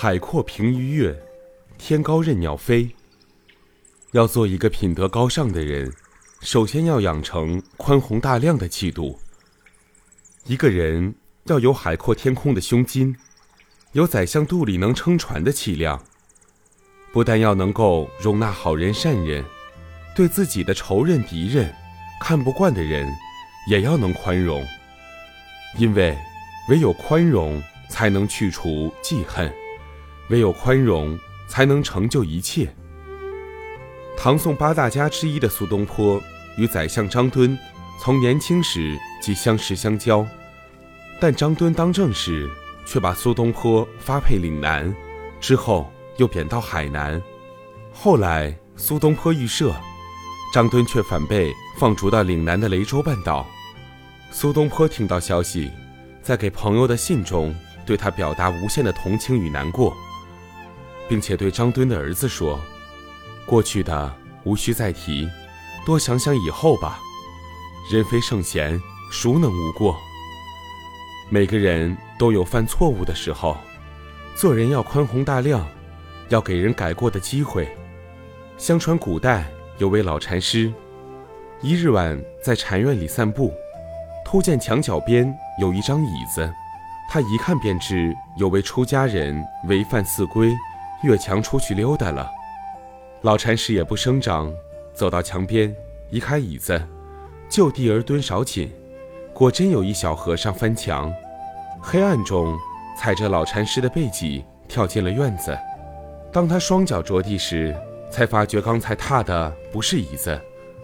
海阔凭鱼跃，天高任鸟飞。要做一个品德高尚的人，首先要养成宽宏大量的气度。一个人要有海阔天空的胸襟，有宰相肚里能撑船的气量。不但要能够容纳好人善人，对自己的仇人敌人、看不惯的人，也要能宽容。因为唯有宽容，才能去除记恨。唯有宽容，才能成就一切。唐宋八大家之一的苏东坡与宰相张敦从年轻时即相识相交，但张敦当政时却把苏东坡发配岭南，之后又贬到海南。后来苏东坡遇赦，张敦却反被放逐到岭南的雷州半岛。苏东坡听到消息，在给朋友的信中对他表达无限的同情与难过。并且对张敦的儿子说：“过去的无需再提，多想想以后吧。人非圣贤，孰能无过？每个人都有犯错误的时候，做人要宽宏大量，要给人改过的机会。相传古代有位老禅师，一日晚在禅院里散步，突见墙角边有一张椅子，他一看便知有位出家人违犯寺规。”越墙出去溜达了，老禅师也不声张，走到墙边，移开椅子，就地而蹲少顷，果真有一小和尚翻墙，黑暗中踩着老禅师的背脊跳进了院子。当他双脚着地时，才发觉刚才踏的不是椅子，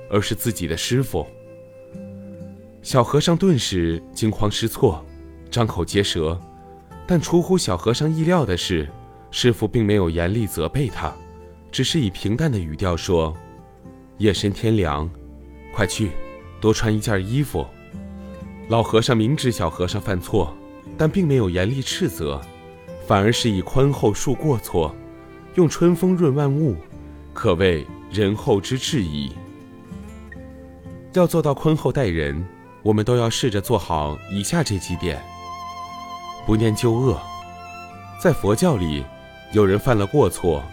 而是自己的师傅。小和尚顿时惊慌失措，张口结舌，但出乎小和尚意料的是。师傅并没有严厉责备他，只是以平淡的语调说：“夜深天凉，快去多穿一件衣服。”老和尚明知小和尚犯错，但并没有严厉斥责，反而是以宽厚恕过错，用春风润万物，可谓仁厚之至矣。要做到宽厚待人，我们都要试着做好以下这几点：不念旧恶，在佛教里。有人犯了过错，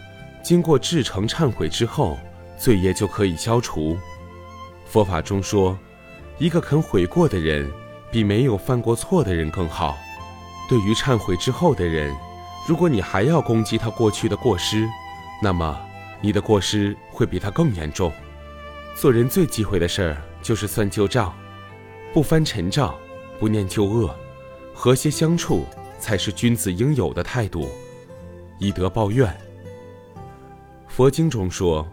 经过至诚忏悔之后，罪业就可以消除。佛法中说，一个肯悔过的人，比没有犯过错的人更好。对于忏悔之后的人，如果你还要攻击他过去的过失，那么你的过失会比他更严重。做人最忌讳的事儿就是算旧账，不翻陈账，不念旧恶，和谐相处才是君子应有的态度。以德报怨。佛经中说：“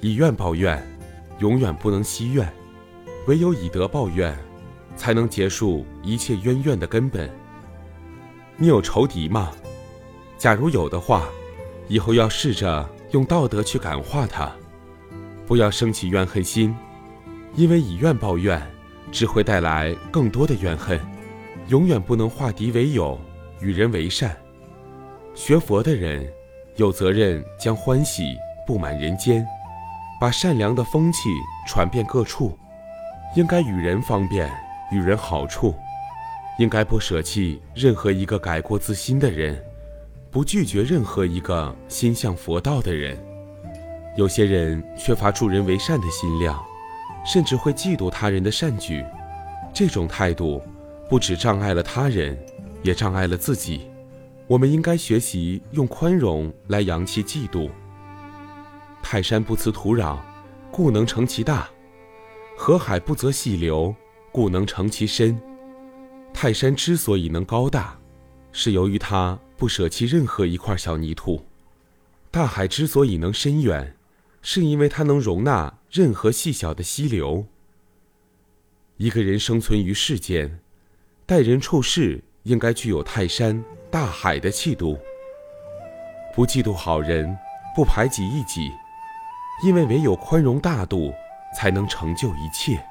以怨报怨，永远不能息怨；唯有以德报怨，才能结束一切冤怨的根本。”你有仇敌吗？假如有的话，以后要试着用道德去感化他，不要生起怨恨心，因为以怨报怨，只会带来更多的怨恨。永远不能化敌为友，与人为善。学佛的人，有责任将欢喜布满人间，把善良的风气传遍各处。应该与人方便，与人好处。应该不舍弃任何一个改过自新的人，不拒绝任何一个心向佛道的人。有些人缺乏助人为善的心量，甚至会嫉妒他人的善举。这种态度，不只障碍了他人，也障碍了自己。我们应该学习用宽容来扬弃嫉妒。泰山不辞土壤，故能成其大；河海不择细流，故能成其深。泰山之所以能高大，是由于它不舍弃任何一块小泥土；大海之所以能深远，是因为它能容纳任何细小的溪流。一个人生存于世间，待人处事应该具有泰山。大海的气度，不嫉妒好人，不排挤异己，因为唯有宽容大度，才能成就一切。